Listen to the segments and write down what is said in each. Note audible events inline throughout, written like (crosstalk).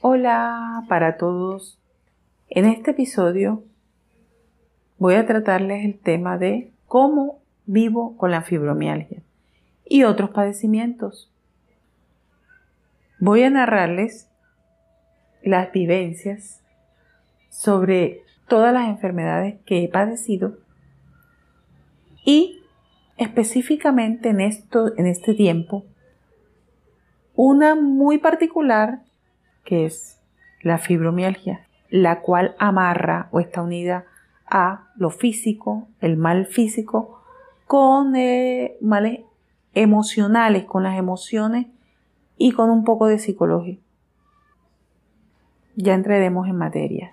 Hola para todos. En este episodio voy a tratarles el tema de cómo vivo con la fibromialgia y otros padecimientos. Voy a narrarles las vivencias sobre todas las enfermedades que he padecido y específicamente en esto en este tiempo una muy particular que es la fibromialgia, la cual amarra o está unida a lo físico, el mal físico, con eh, males emocionales, con las emociones y con un poco de psicología. Ya entraremos en materia.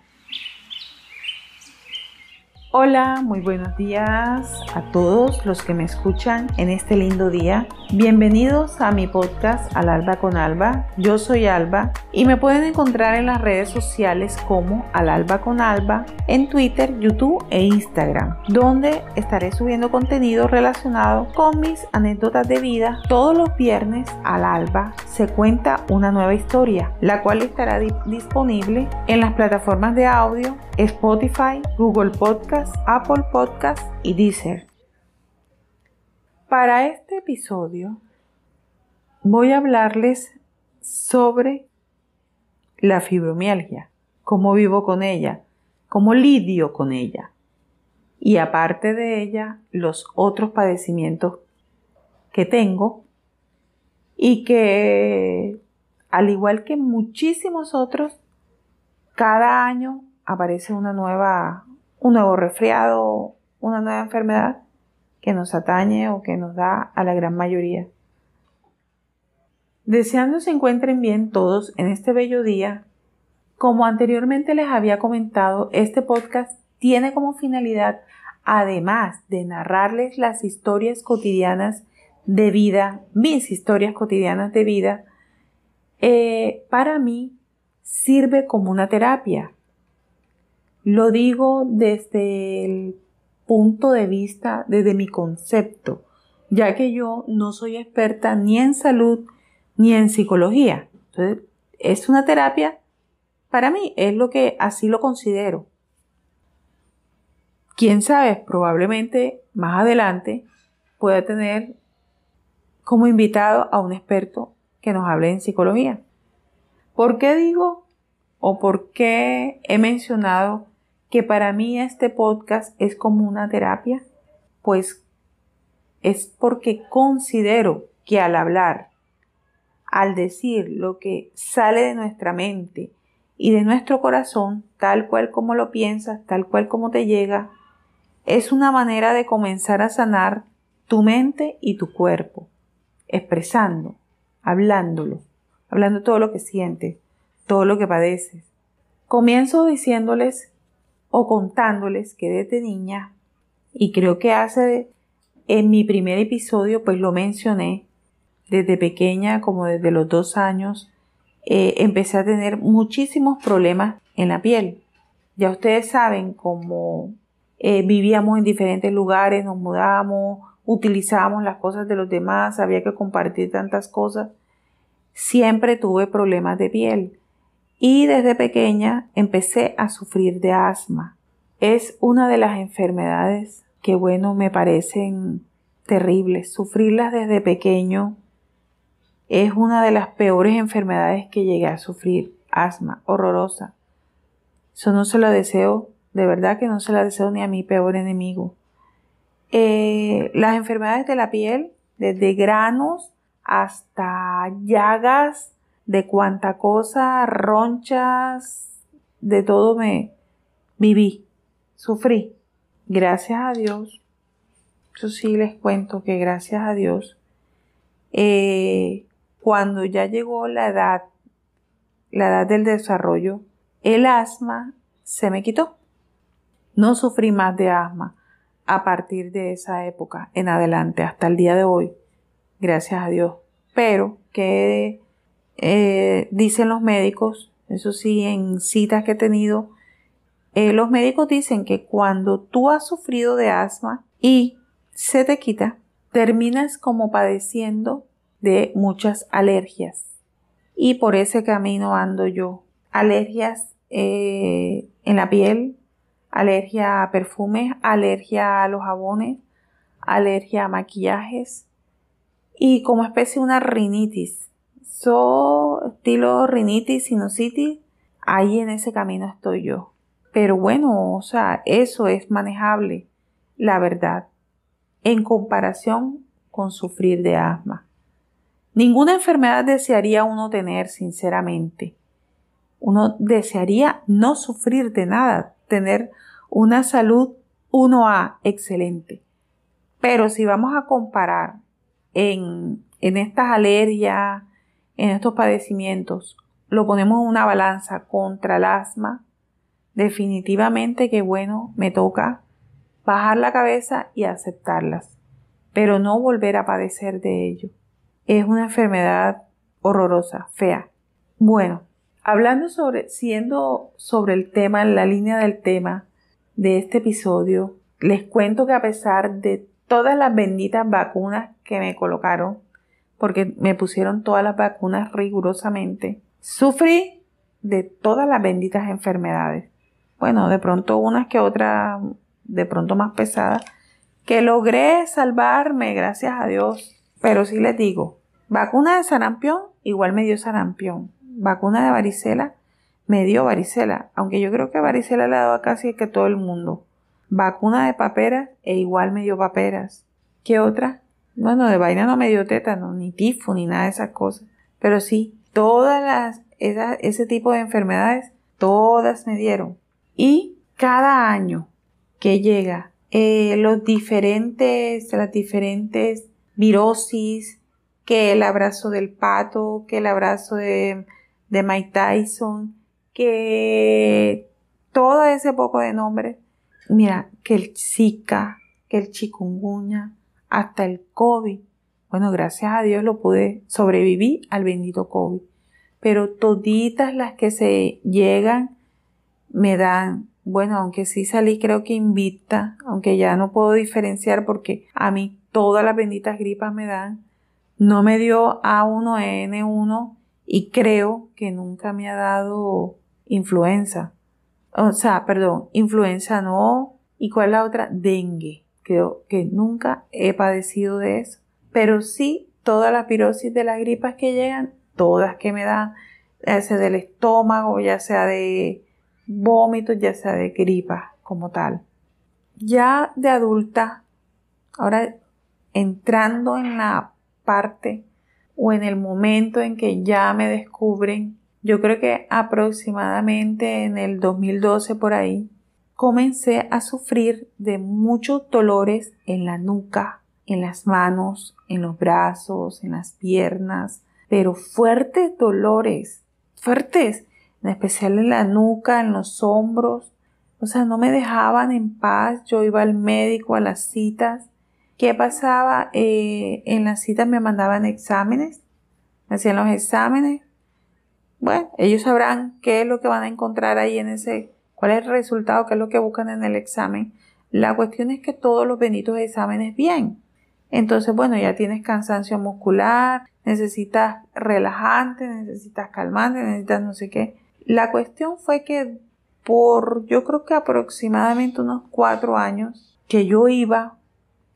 Hola, muy buenos días a todos los que me escuchan en este lindo día. Bienvenidos a mi podcast Al Alba con Alba. Yo soy Alba y me pueden encontrar en las redes sociales como Al Alba con Alba en Twitter, YouTube e Instagram, donde estaré subiendo contenido relacionado con mis anécdotas de vida. Todos los viernes al alba se cuenta una nueva historia, la cual estará disponible en las plataformas de audio Spotify, Google Podcast, Apple Podcast y Deezer. Para este episodio voy a hablarles sobre la fibromialgia, cómo vivo con ella, cómo lidio con ella y aparte de ella los otros padecimientos que tengo y que al igual que muchísimos otros cada año aparece una nueva, un nuevo resfriado, una nueva enfermedad que nos atañe o que nos da a la gran mayoría. Deseando se encuentren bien todos en este bello día, como anteriormente les había comentado, este podcast tiene como finalidad, además de narrarles las historias cotidianas de vida, mis historias cotidianas de vida, eh, para mí sirve como una terapia. Lo digo desde el punto de vista, desde mi concepto, ya que yo no soy experta ni en salud ni en psicología. Entonces, es una terapia, para mí es lo que así lo considero. Quién sabe, probablemente más adelante pueda tener como invitado a un experto que nos hable en psicología. ¿Por qué digo o por qué he mencionado que para mí este podcast es como una terapia, pues es porque considero que al hablar, al decir lo que sale de nuestra mente y de nuestro corazón, tal cual como lo piensas, tal cual como te llega, es una manera de comenzar a sanar tu mente y tu cuerpo, expresando, hablándolo, hablando todo lo que sientes, todo lo que padeces. Comienzo diciéndoles o contándoles que desde niña, y creo que hace en mi primer episodio pues lo mencioné, desde pequeña como desde los dos años, eh, empecé a tener muchísimos problemas en la piel. Ya ustedes saben cómo eh, vivíamos en diferentes lugares, nos mudábamos, utilizábamos las cosas de los demás, había que compartir tantas cosas. Siempre tuve problemas de piel y desde pequeña empecé a sufrir de asma. Es una de las enfermedades que, bueno, me parecen terribles. Sufrirlas desde pequeño es una de las peores enfermedades que llegué a sufrir. Asma, horrorosa. Eso no se lo deseo, de verdad que no se la deseo ni a mi peor enemigo. Eh, las enfermedades de la piel, desde granos hasta llagas de cuánta cosa, ronchas, de todo me viví, sufrí. Gracias a Dios, eso sí les cuento que gracias a Dios, eh, cuando ya llegó la edad, la edad del desarrollo, el asma se me quitó. No sufrí más de asma a partir de esa época en adelante hasta el día de hoy, gracias a Dios. Pero que eh, dicen los médicos, eso sí, en citas que he tenido, eh, los médicos dicen que cuando tú has sufrido de asma y se te quita, terminas como padeciendo de muchas alergias. Y por ese camino ando yo, alergias eh, en la piel, alergia a perfumes, alergia a los jabones, alergia a maquillajes y como especie una rinitis. So, estilo rinitis, sinusitis, ahí en ese camino estoy yo. Pero bueno, o sea, eso es manejable, la verdad, en comparación con sufrir de asma. Ninguna enfermedad desearía uno tener, sinceramente. Uno desearía no sufrir de nada, tener una salud 1A excelente. Pero si vamos a comparar en, en estas alergias, en estos padecimientos, lo ponemos en una balanza contra el asma, definitivamente que bueno, me toca bajar la cabeza y aceptarlas, pero no volver a padecer de ello. Es una enfermedad horrorosa, fea. Bueno, hablando sobre, siendo sobre el tema, en la línea del tema de este episodio, les cuento que a pesar de todas las benditas vacunas que me colocaron, porque me pusieron todas las vacunas rigurosamente, sufrí de todas las benditas enfermedades bueno, de pronto unas que otras, de pronto más pesadas, que logré salvarme, gracias a Dios. Pero sí les digo, vacuna de sarampión, igual me dio sarampión. Vacuna de varicela, me dio varicela, aunque yo creo que varicela le ha dado a casi que todo el mundo. Vacuna de paperas, e igual me dio paperas. ¿Qué otra? Bueno, de vaina no me dio tétano, ni tifo, ni nada de esas cosas. Pero sí, todas las, ese tipo de enfermedades, todas me dieron. Y cada año que llega, eh, los diferentes, las diferentes virosis, que el abrazo del pato, que el abrazo de, de Mike Tyson, que todo ese poco de nombres, mira, que el Zika, que el chikungunya, hasta el COVID. Bueno, gracias a Dios lo pude sobrevivir al bendito COVID. Pero toditas las que se llegan me dan, bueno, aunque sí salí creo que invicta, aunque ya no puedo diferenciar porque a mí todas las benditas gripas me dan, no me dio A1N1 y creo que nunca me ha dado influenza. O sea, perdón, influenza no. ¿Y cuál es la otra? Dengue. Creo que nunca he padecido de eso. Pero sí, todas las pirosis de las gripas que llegan, todas que me dan, ya sea del estómago, ya sea de vómitos, ya sea de gripa como tal. Ya de adulta, ahora entrando en la parte o en el momento en que ya me descubren, yo creo que aproximadamente en el 2012 por ahí, comencé a sufrir de muchos dolores en la nuca, en las manos, en los brazos, en las piernas, pero fuertes dolores, fuertes en especial en la nuca, en los hombros. O sea, no me dejaban en paz. Yo iba al médico a las citas. ¿Qué pasaba? Eh, en las citas me mandaban exámenes, me hacían los exámenes. Bueno, ellos sabrán qué es lo que van a encontrar ahí en ese, cuál es el resultado, qué es lo que buscan en el examen. La cuestión es que todos los benditos exámenes bien. Entonces, bueno, ya tienes cansancio muscular, necesitas relajante, necesitas calmante, necesitas no sé qué. La cuestión fue que por yo creo que aproximadamente unos cuatro años que yo iba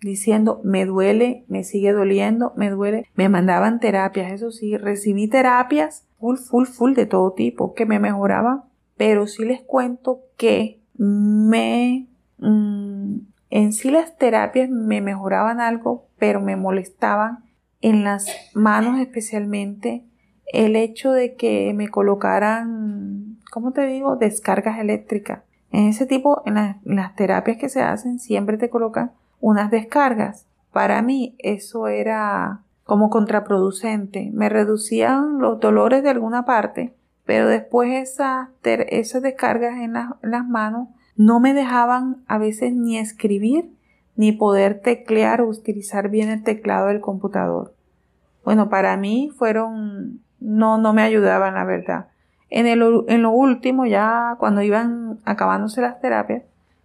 diciendo me duele, me sigue doliendo, me duele, me mandaban terapias, eso sí, recibí terapias full, full, full de todo tipo que me mejoraban, pero sí les cuento que me mm, en sí las terapias me mejoraban algo, pero me molestaban en las manos especialmente el hecho de que me colocaran, ¿cómo te digo?, descargas eléctricas. En ese tipo, en, las terapias que se hacen, siempre te colocan unas descargas. Para mí eso era como contraproducente. Me reducían los dolores de alguna parte, pero después esas, esas descargas en, las manos no me dejaban a veces ni escribir ni poder teclear o utilizar bien el teclado del computador. Bueno, para mí fueron no, no me ayudaban, la verdad. En, el, en lo último, ya cuando iban acabándose las terapias,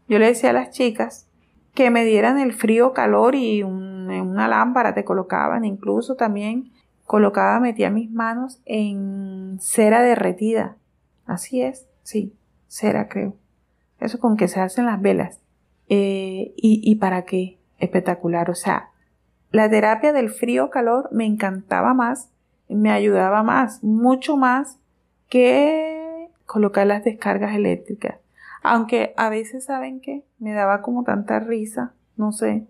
yo le decía a las chicas que me dieran el frío, calor y una lámpara te colocaban. Incluso también colocaba, metía mis manos en cera derretida. Así es, sí, cera creo. Eso con que se hacen las velas. Eh, y, ¿Y para qué? Espectacular. O sea, la terapia del frío-calor me encantaba más, me ayudaba más, mucho más que colocar las descargas eléctricas. Aunque a veces, ¿saben qué? Me daba como tanta risa, no sé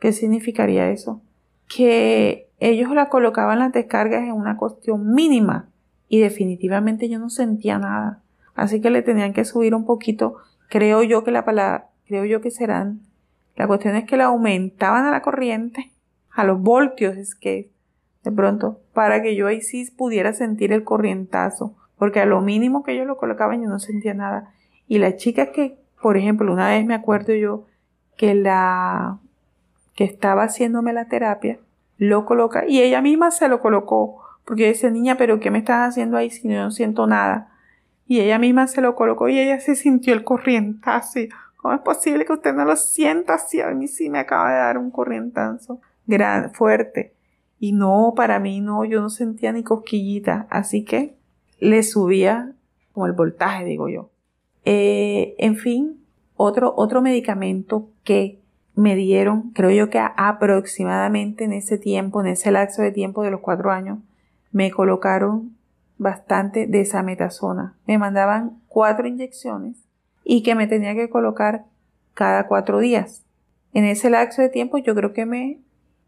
qué significaría eso, que ellos la colocaban las descargas en una cuestión mínima y definitivamente yo no sentía nada. Así que le tenían que subir un poquito. Creo yo que la palabra, creo yo que serán. La cuestión es que la aumentaban a la corriente, a los voltios, es que de pronto, para que yo ahí sí pudiera sentir el corrientazo, porque a lo mínimo que ellos lo colocaban yo no sentía nada. Y la chica que, por ejemplo, una vez me acuerdo yo que la que estaba haciéndome la terapia, lo coloca y ella misma se lo colocó, porque dice, niña, pero ¿qué me estás haciendo ahí si no siento nada? Y ella misma se lo colocó y ella se sintió el corrientazo. ¿Cómo es posible que usted no lo sienta así? A mí sí me acaba de dar un corrientazo gran, fuerte. Y no, para mí no, yo no sentía ni cosquillita. Así que le subía como el voltaje, digo yo. Eh, en fin, otro, otro medicamento que me dieron, creo yo que aproximadamente en ese tiempo, en ese lapso de tiempo de los cuatro años, me colocaron bastante desametasona. Me mandaban cuatro inyecciones y que me tenía que colocar cada cuatro días. En ese lapso de tiempo yo creo que me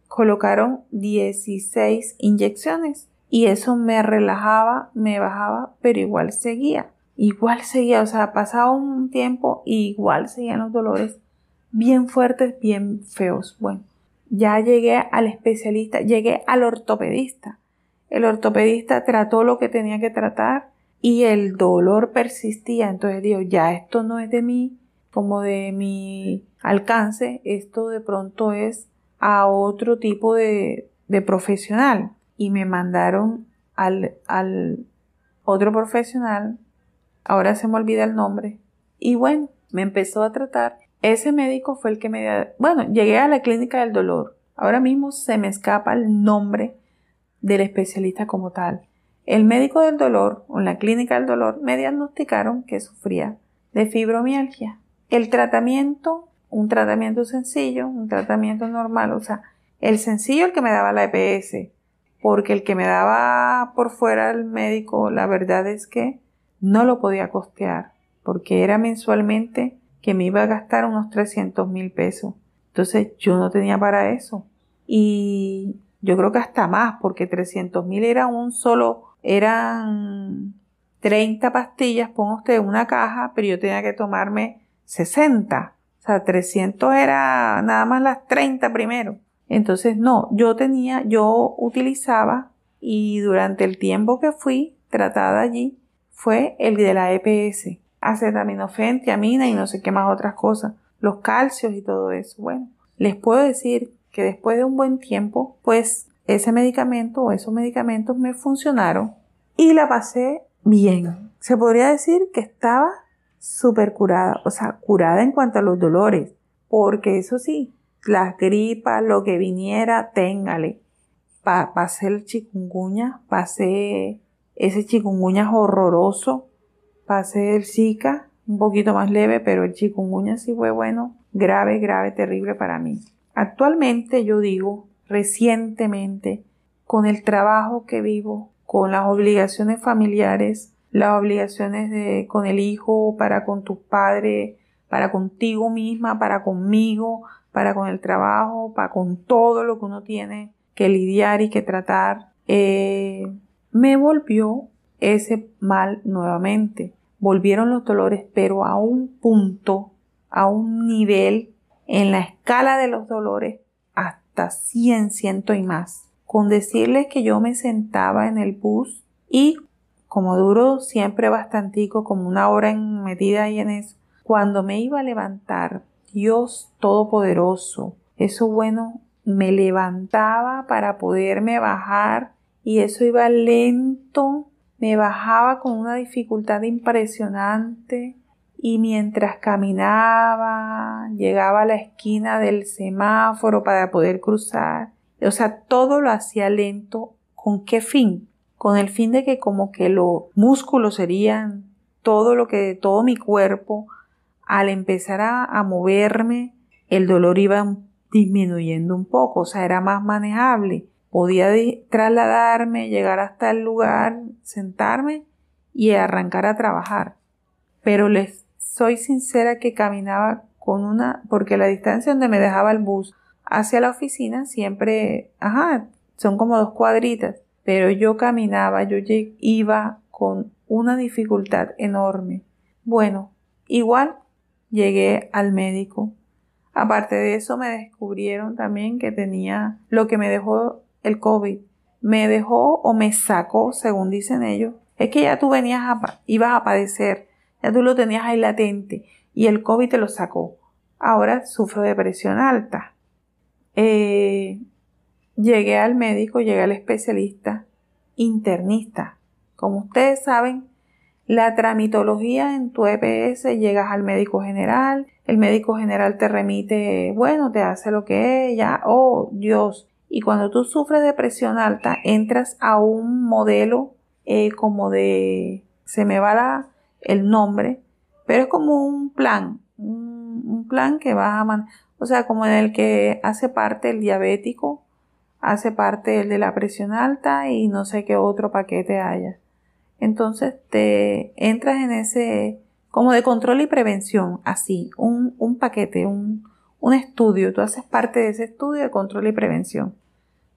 colocaron 16 inyecciones y eso me relajaba, me bajaba, pero igual seguía. Igual seguía, o sea, pasaba un tiempo y igual seguían los dolores bien fuertes, bien feos. Bueno, ya llegué al especialista, llegué al ortopedista. El ortopedista trató lo que tenía que tratar y el dolor persistía. Entonces digo, ya esto no es de mí, como de mi alcance, esto de pronto es a otro tipo de, de profesional. Y me mandaron al, al otro profesional, ahora se me olvida el nombre. Y bueno, me empezó a tratar ese médico fue el que me... Bueno, llegué a la clínica del dolor. Ahora mismo se me escapa el nombre del especialista como tal. El médico del dolor o en la clínica del dolor me diagnosticaron que sufría de fibromialgia. El tratamiento, un tratamiento sencillo, un tratamiento normal, o sea, el sencillo el que me daba la EPS, porque el que me daba por fuera el médico, la verdad es que no lo podía costear, porque era mensualmente que me iba a gastar unos 300 mil pesos. Entonces yo no tenía para eso. Y yo creo que hasta más, porque 300 mil era un solo, eran 30 pastillas, ponga usted una caja, pero yo tenía que tomarme 60. O sea, 300 era nada más las 30 primero. Entonces, no, yo tenía, yo utilizaba y durante el tiempo que fui tratada allí fue el de la EPS acetaminofén, tiamina y no sé qué más otras cosas, los calcios y todo eso. Bueno, les puedo decir que después de un buen tiempo, pues ese medicamento o esos medicamentos me funcionaron y la pasé bien. Se podría decir que estaba súper curada, o sea, curada en cuanto a los dolores, porque eso sí, las gripas, lo que viniera, téngale. pasé el chikungunya, pasé ese chikungunya horroroso pasé el Zika, un poquito más leve, pero el chikungunya sí fue bueno, grave, grave, terrible para mí. Actualmente yo digo, recientemente, con el trabajo que vivo, con las obligaciones familiares, las obligaciones de, con el hijo, para con tus padres, para contigo misma, para conmigo, para con el trabajo, para con todo lo que uno tiene que lidiar y que tratar, eh, me volvió ese mal nuevamente volvieron los dolores, pero a un punto, a un nivel en la escala de los dolores hasta 100, ciento y más. Con decirles que yo me sentaba en el bus y como duro siempre bastantico, como una hora en metida ahí en eso, cuando me iba a levantar, Dios Todopoderoso, eso bueno, me levantaba para poderme bajar y eso iba lento, me bajaba con una dificultad impresionante y mientras caminaba llegaba a la esquina del semáforo para poder cruzar. O sea, todo lo hacía lento. ¿Con qué fin? Con el fin de que como que los músculos serían todo lo que, todo mi cuerpo, al empezar a, moverme, el dolor iba disminuyendo un poco, o sea, era más manejable. Podía trasladarme, llegar hasta el lugar, sentarme y arrancar a trabajar. Pero les soy sincera que caminaba con una, porque la distancia donde me dejaba el bus hacia la oficina siempre, ajá, son como dos cuadritas, pero yo caminaba, yo iba con una dificultad enorme. Bueno, igual llegué al médico. Aparte de eso me descubrieron también que tenía lo que me dejó el COVID. Me dejó o me sacó, según dicen ellos, es que ya tú venías a, ibas a padecer, ya tú lo tenías ahí latente y el COVID te lo sacó. Ahora sufro de presión alta. Eh, llegué al médico, llegué al especialista internista. Como ustedes saben, la tramitología en tu EPS llegas al médico general, el médico general te remite, bueno, te hace lo que es, ya, oh Dios. Y cuando tú sufres de presión alta, entras a un modelo eh, como de, se me va el nombre, pero es como un plan, un, plan que va a, o sea, como en el que hace parte el diabético, hace parte el de la presión alta y no sé qué otro paquete haya. Entonces te entras en ese como de control y prevención, así, un, un paquete, un, un, estudio, tú haces parte de ese estudio de control y prevención,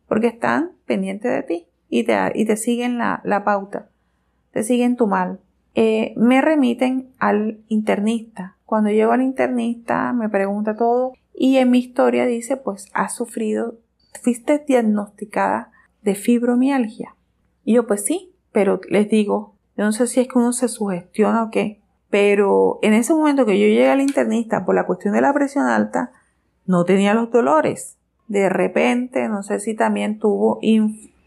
porque están pendientes de ti y te, siguen la, la, pauta, te siguen tu mal. Eh, me remiten al internista. Cuando llego al internista me pregunta todo y en mi historia dice, pues has sufrido fuiste diagnosticada de fibromialgia. Y yo, pues sí, pero les digo, yo no sé si es que uno se sugestiona o qué, pero en ese momento que yo llegué al internista por la cuestión de la presión alta, no tenía los dolores. De repente, no sé si también tuvo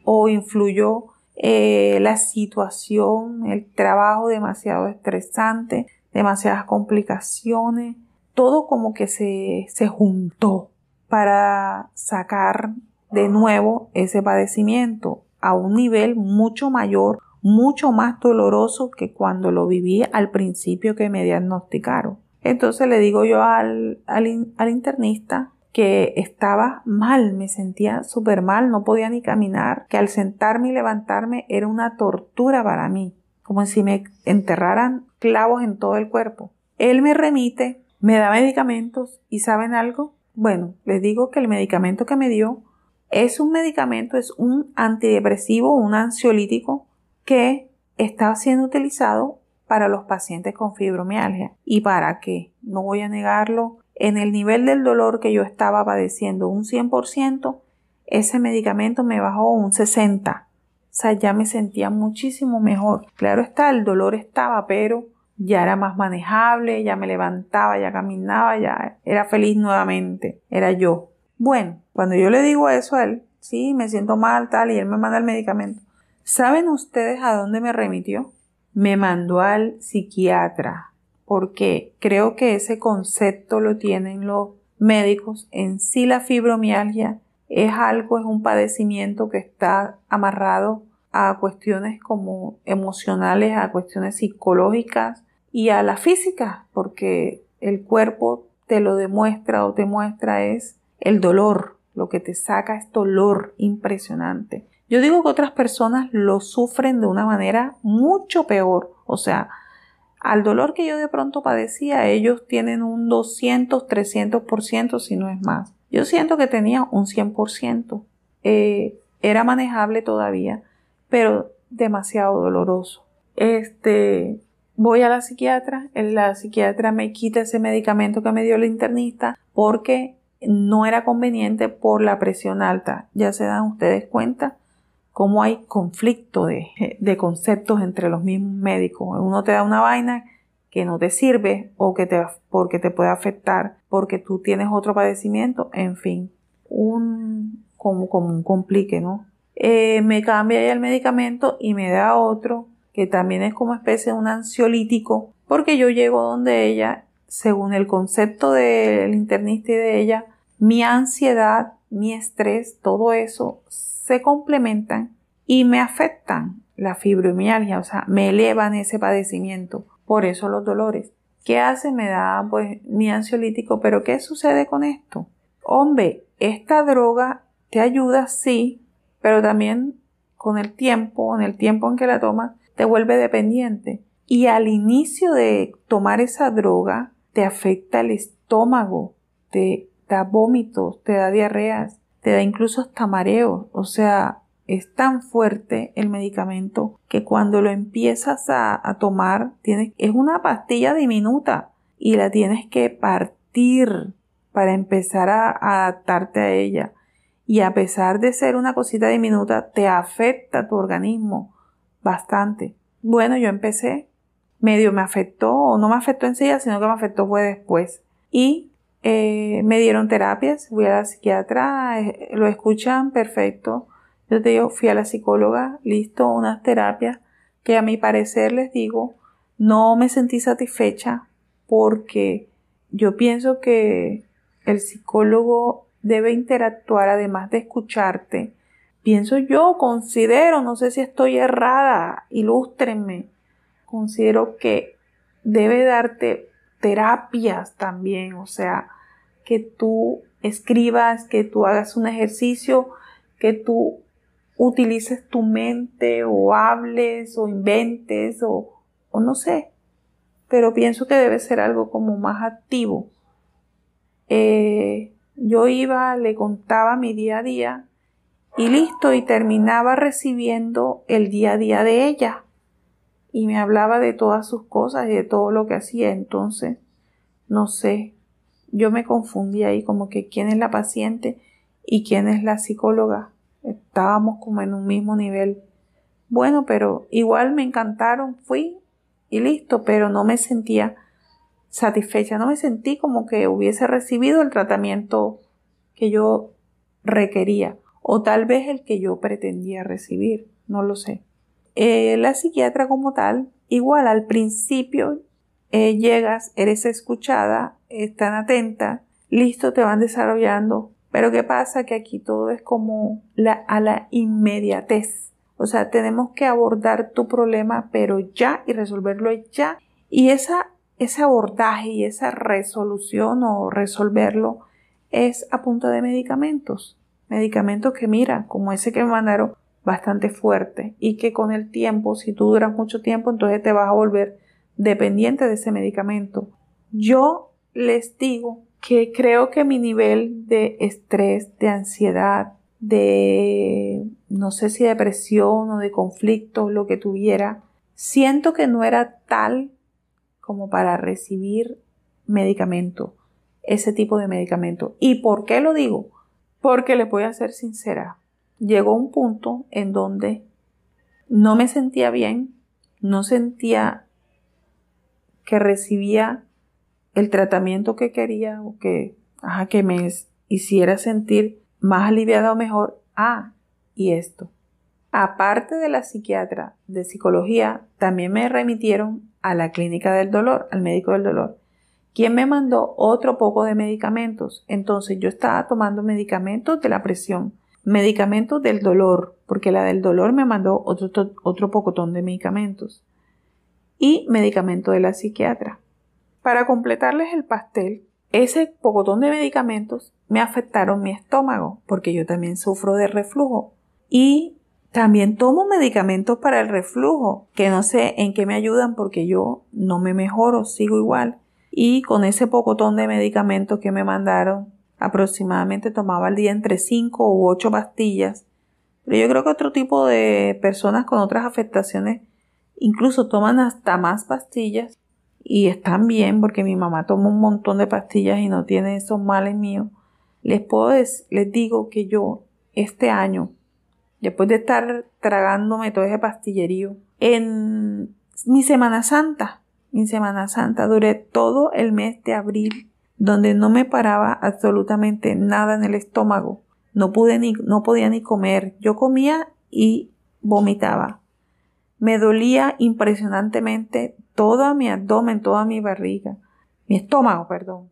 o influyó eh, la situación, el trabajo demasiado estresante, demasiadas complicaciones, todo como que se, se juntó para sacar de nuevo ese padecimiento a un nivel mucho mayor, mucho más doloroso que cuando lo viví al principio que me diagnosticaron. Entonces le digo yo al, al, internista que estaba mal, me sentía súper mal, no podía ni caminar, que al sentarme y levantarme era una tortura para mí, como si me enterraran clavos en todo el cuerpo. Él me remite, me da medicamentos y ¿saben algo? Bueno, les digo que el medicamento que me dio es un medicamento, es un antidepresivo, un ansiolítico que está siendo utilizado para los pacientes con fibromialgia. ¿Y para qué? No voy a negarlo. En el nivel del dolor que yo estaba padeciendo un 100%, ese medicamento me bajó un 60%. O sea, ya me sentía muchísimo mejor. Claro está, el dolor estaba, pero ya era más manejable, ya me levantaba, ya caminaba, ya era feliz nuevamente, era yo. Bueno, cuando yo le digo eso a él, sí, me siento mal, tal, y él me manda el medicamento. ¿Saben ustedes a dónde me remitió? Me mandó al psiquiatra, porque creo que ese concepto lo tienen los médicos. En sí la fibromialgia es algo, es un padecimiento que está amarrado a cuestiones como emocionales, a cuestiones psicológicas, y a la física, porque el cuerpo te lo demuestra o te muestra es el dolor, lo que te saca es dolor impresionante. Yo digo que otras personas lo sufren de una manera mucho peor, o sea, al dolor que yo de pronto padecía, ellos tienen un 200, 300%, si no es más. Yo siento que tenía un 100%. Eh, era manejable todavía, pero demasiado doloroso. Este, voy a la psiquiatra, la psiquiatra me quita ese medicamento que me dio el internista porque no era conveniente por la presión alta. Ya se dan ustedes cuenta cómo hay conflicto (laughs) de, conceptos entre los mismos médicos. Uno te da una vaina que no te sirve o que te, porque te puede afectar porque tú tienes otro padecimiento, en fin, un, como, como un complique, ¿no? Eh, me cambia ya el medicamento y me da otro que también es como especie de un ansiolítico, porque yo llego donde ella, según el concepto del internista y de ella, mi ansiedad, mi estrés, todo eso se complementan y me afectan la fibromialgia, o sea, me elevan ese padecimiento, Por eso los dolores. ¿Qué hace? Me da pues mi ansiolítico, pero ¿qué sucede con esto? Hombre, esta droga te ayuda, sí, pero también con el tiempo, en el tiempo en que la tomas, te vuelve dependiente. Y al inicio de tomar esa droga, te afecta el estómago, te da vómitos, te da diarreas, te da incluso hasta mareos. O sea, es tan fuerte el medicamento que cuando lo empiezas a, tomar, tienes, es una pastilla diminuta y la tienes que partir para empezar a, a adaptarte a ella. Y a pesar de ser una cosita diminuta, te afecta tu organismo bastante. Bueno, yo empecé, medio me afectó, o no me afectó enseguida, sino que me afectó fue después. Y eh, me dieron terapias, fui a la psiquiatra, eh, lo escuchan perfecto yo te digo, fui a la psicóloga, listo, unas terapias que a mi parecer les digo, no me sentí satisfecha porque yo pienso que el psicólogo debe interactuar además de escucharte. Pienso yo, considero, no sé si estoy errada, ilústrenme, considero que debe darte terapias también, o sea, que tú escribas, que tú hagas un ejercicio, que tú utilices tu mente o hables o inventes o, o no sé, pero pienso que debe ser algo como más activo. Eh, yo iba, le contaba mi día a día y listo, y terminaba recibiendo el día a día de ella. Y me hablaba de todas sus cosas y de todo lo que hacía. Entonces, no sé, yo me confundí ahí como que quién es la paciente y quién es la psicóloga estábamos como en un mismo nivel. Bueno, pero igual me encantaron, fui y listo, pero no me sentía satisfecha, no me sentí como que hubiese recibido el tratamiento que yo requería o tal vez el que yo pretendía recibir, no lo sé. Eh, la psiquiatra como tal, igual al principio eh, llegas, eres escuchada, están atenta, listo, te van desarrollando pero ¿qué pasa? Que aquí todo es como la, a la inmediatez. O sea, tenemos que abordar tu problema, pero ya y resolverlo ya. Y esa, ese abordaje y esa resolución o resolverlo es a punto de medicamentos. Medicamentos que, mira, como ese que me mandaron, bastante fuerte y que con el tiempo, si tú duras mucho tiempo, entonces te vas a volver dependiente de ese medicamento. Yo les digo que creo que mi nivel de estrés, de ansiedad, de no sé si depresión o de conflicto, lo que tuviera, siento que no era tal como para recibir medicamento, ese tipo de medicamento. ¿Y por qué lo digo? Porque le voy a ser sincera. Llegó un punto en donde no me sentía bien, no sentía que recibía el tratamiento que quería o que, que me hiciera sentir más aliviada o mejor. Ah, y esto. Aparte de la psiquiatra de psicología, también me remitieron a la clínica del dolor, al médico del dolor, quien me mandó otro poco de medicamentos. Entonces yo estaba tomando medicamentos de la presión, medicamentos del dolor, porque la del dolor me mandó otro, otro pocotón de medicamentos, y medicamento de la psiquiatra. Para completarles el pastel, ese pocotón de medicamentos me afectaron mi estómago, porque yo también sufro de reflujo. Y también tomo medicamentos para el reflujo, que no sé en qué me ayudan porque yo no me mejoro, sigo igual. Y con ese pocotón de medicamentos que me mandaron, aproximadamente tomaba al día entre 5 u 8 pastillas. Pero yo creo que otro tipo de personas con otras afectaciones incluso toman hasta más pastillas y están bien porque mi mamá toma un montón de pastillas y no tiene esos males míos, les puedo les digo que yo este año, después de estar tragándome todo ese pastillerío, en mi Semana Santa, mi Semana Santa, duré todo el mes de abril donde no me paraba absolutamente nada en el estómago. No pude ni, no podía ni comer. Yo comía y vomitaba. Me dolía impresionantemente todo mi abdomen, toda mi barriga, mi estómago, perdón.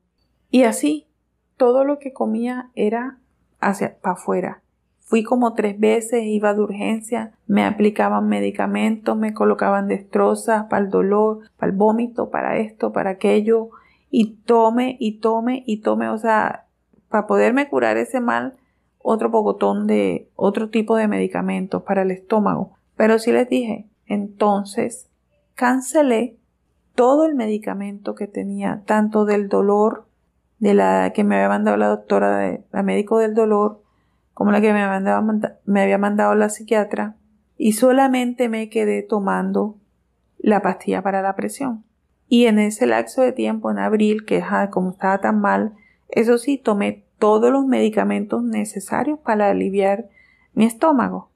Y así, todo lo que comía era hacia para afuera. Fui como tres veces, iba de urgencia, me aplicaban medicamentos, me colocaban destrozas para el dolor, para el vómito, para esto, para aquello, y tome y tome y tome, o sea, para poderme curar ese mal, otro pocotón de otro tipo de medicamentos para el estómago. Pero sí les dije, entonces cancelé todo el medicamento que tenía, tanto del dolor, de la que me había mandado la doctora, de, la médico del dolor, como la que me, me había mandado la psiquiatra, y solamente me quedé tomando la pastilla para la presión. Y en ese lapso de tiempo, en abril, que como estaba tan mal, eso sí, tomé todos los medicamentos necesarios para aliviar mi estómago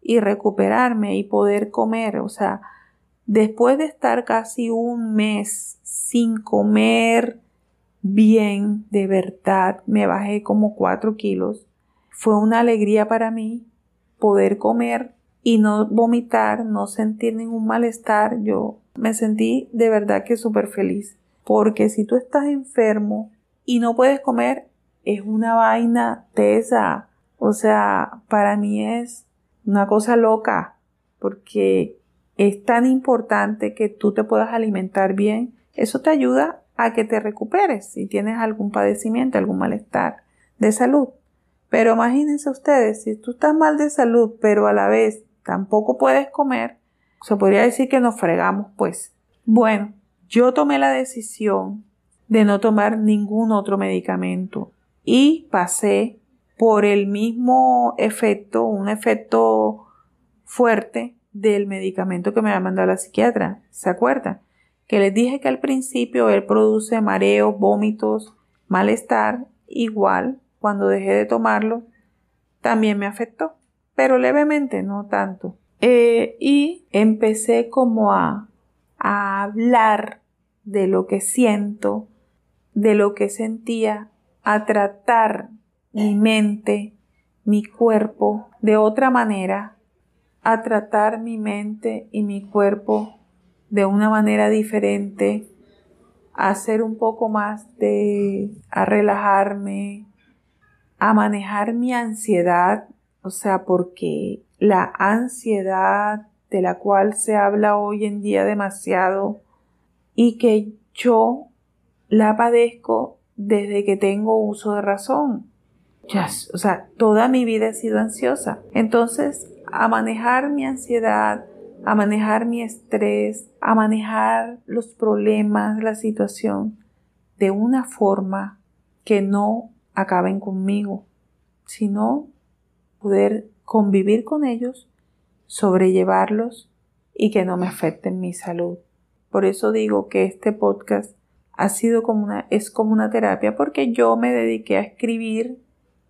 y recuperarme y poder comer. O sea, después de estar casi un mes sin comer bien, de verdad, me bajé como cuatro kilos fue una alegría para mí poder comer y no vomitar, no sentir ningún malestar. Yo me sentí de verdad que súper feliz. Porque si tú estás enfermo y no puedes comer, es una vaina tesa. O sea, para mí es una cosa loca. Porque es tan importante que tú te puedas alimentar bien. Eso te ayuda a que te recuperes si tienes algún padecimiento, algún malestar de salud. Pero imagínense ustedes, si tú estás mal de salud, pero a la vez tampoco puedes comer, se podría decir que nos fregamos, pues. Bueno, yo tomé la decisión de no tomar ningún otro medicamento y pasé por el mismo efecto, un efecto fuerte del medicamento que me había mandado la psiquiatra. ¿Se acuerdan? Que les dije que al principio él produce mareos, vómitos, malestar, igual cuando dejé de tomarlo, también me afectó, pero levemente, no tanto. Eh, y empecé como a, a hablar de lo que siento, de lo que sentía, a tratar mi mente, mi cuerpo de otra manera, a tratar mi mente y mi cuerpo de una manera diferente, a hacer un poco más de, a relajarme, a manejar mi ansiedad, o sea, porque la ansiedad de la cual se habla hoy en día demasiado y que yo la padezco desde que tengo uso de razón. o sea, toda mi vida he sido ansiosa. Entonces, a manejar mi ansiedad, a manejar mi estrés, a manejar los problemas, la situación, de una forma que no acaben conmigo, sino poder convivir con ellos, sobrellevarlos y que no me afecten mi salud. Por eso digo que este podcast ha sido como una, es como una terapia porque yo me dediqué a escribir,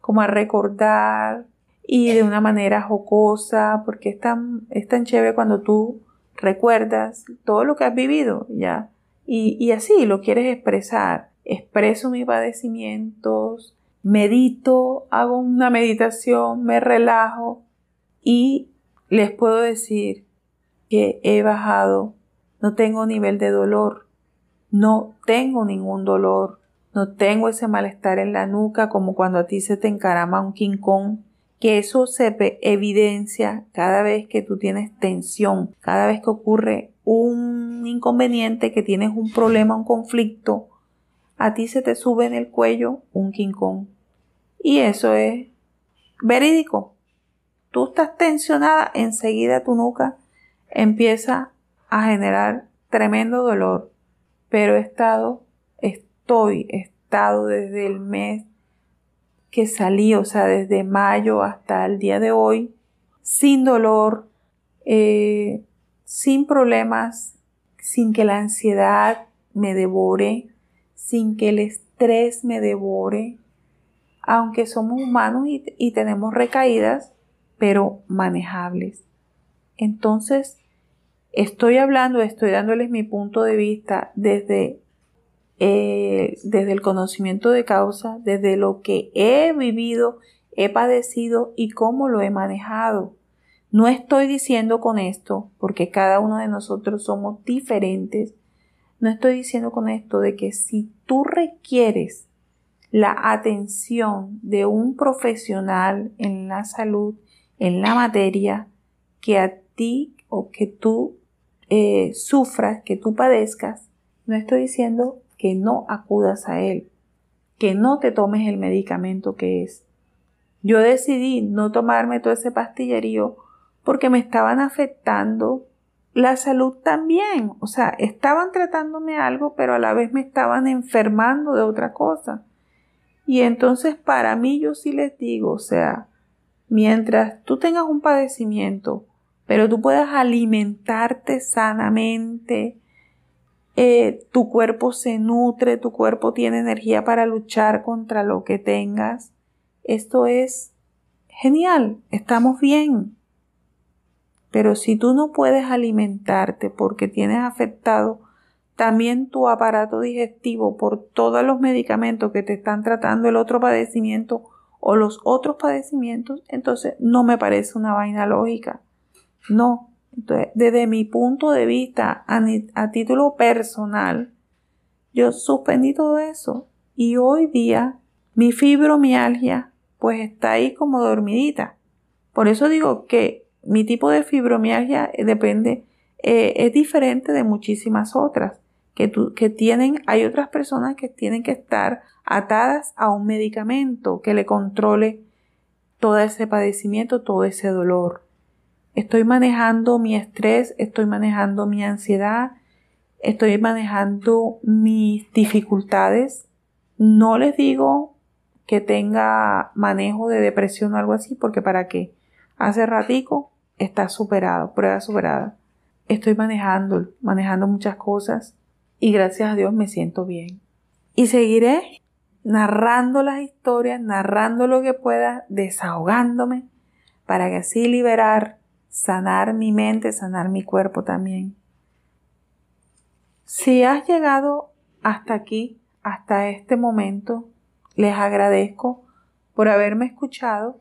como a recordar y de una manera jocosa, porque es tan, es tan chévere cuando tú recuerdas todo lo que has vivido, ya, y, y así lo quieres expresar expreso mis padecimientos, medito, hago una meditación, me relajo y les puedo decir que he bajado, no tengo nivel de dolor, no tengo ningún dolor, no tengo ese malestar en la nuca como cuando a ti se te encarama un King que eso se evidencia cada vez que tú tienes tensión, cada vez que ocurre un inconveniente, que tienes un problema, un conflicto, a ti se te sube en el cuello un Kong. Y eso es verídico. Tú estás tensionada, enseguida tu nuca empieza a generar tremendo dolor. Pero he estado, estoy, he estado desde el mes que salí, o sea, desde mayo hasta el día de hoy, sin dolor, eh, sin problemas, sin que la ansiedad me devore, sin que el estrés me devore, aunque somos humanos y, tenemos recaídas, pero manejables. Entonces, estoy hablando, estoy dándoles mi punto de vista desde, eh, desde el conocimiento de causa, desde lo que he vivido, he padecido y cómo lo he manejado. No estoy diciendo con esto, porque cada uno de nosotros somos diferentes, no estoy diciendo con esto de que si tú requieres la atención de un profesional en la salud, en la materia, que a ti o que tú eh, sufras, que tú padezcas, no estoy diciendo que no acudas a él, que no te tomes el medicamento que es. Yo decidí no tomarme todo ese pastillerío porque me estaban afectando la salud también. O sea, estaban tratándome algo, pero a la vez me estaban enfermando de otra cosa. Y entonces para mí yo sí les digo, o sea, mientras tú tengas un padecimiento, pero tú puedas alimentarte sanamente, eh, tu cuerpo se nutre, tu cuerpo tiene energía para luchar contra lo que tengas. Esto es genial, estamos bien. Pero si tú no puedes alimentarte porque tienes afectado también tu aparato digestivo por todos los medicamentos que te están tratando el otro padecimiento o los otros padecimientos, entonces no me parece una vaina lógica. No. Entonces, desde mi punto de vista, a, título personal, yo suspendí todo eso y hoy día mi fibromialgia pues está ahí como dormidita. Por eso digo que mi tipo de fibromialgia eh, depende, eh, es diferente de muchísimas otras que, que tienen, hay otras personas que tienen que estar atadas a un medicamento que le controle todo ese padecimiento, todo ese dolor. Estoy manejando mi estrés, estoy manejando mi ansiedad, estoy manejando mis dificultades. No les digo que tenga manejo de depresión o algo así, porque para qué. Hace ratico está superado, prueba superada. Estoy manejando, manejando muchas cosas y gracias a Dios me siento bien. Y seguiré narrando las historias, narrando lo que pueda, desahogándome para que así liberar, sanar mi mente, sanar mi cuerpo también. Si has llegado hasta aquí, hasta este momento, les agradezco por haberme escuchado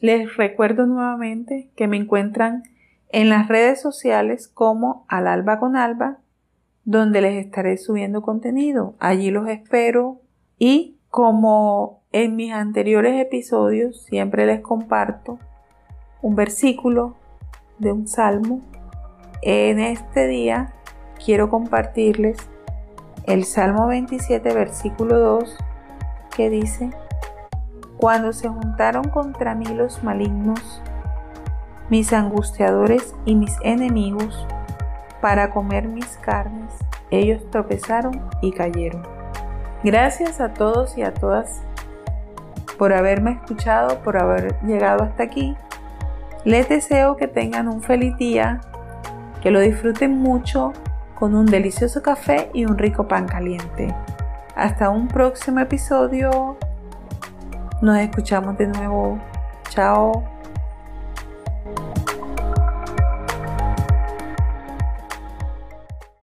les recuerdo nuevamente que me encuentran en las redes sociales como Al Alba con Alba, donde les estaré subiendo contenido. Allí los espero y como en mis anteriores episodios siempre les comparto un versículo de un salmo. En este día quiero compartirles el Salmo 27, versículo 2, que dice, cuando se juntaron contra mí los malignos, mis angustiadores y mis enemigos, para comer mis carnes, ellos tropezaron y cayeron. Gracias a todos y a todas por haberme escuchado, por haber llegado hasta aquí. Les deseo que tengan un feliz día, que lo disfruten mucho con un delicioso café y un rico pan caliente. Hasta un próximo episodio. Nos escuchamos de nuevo. Chao.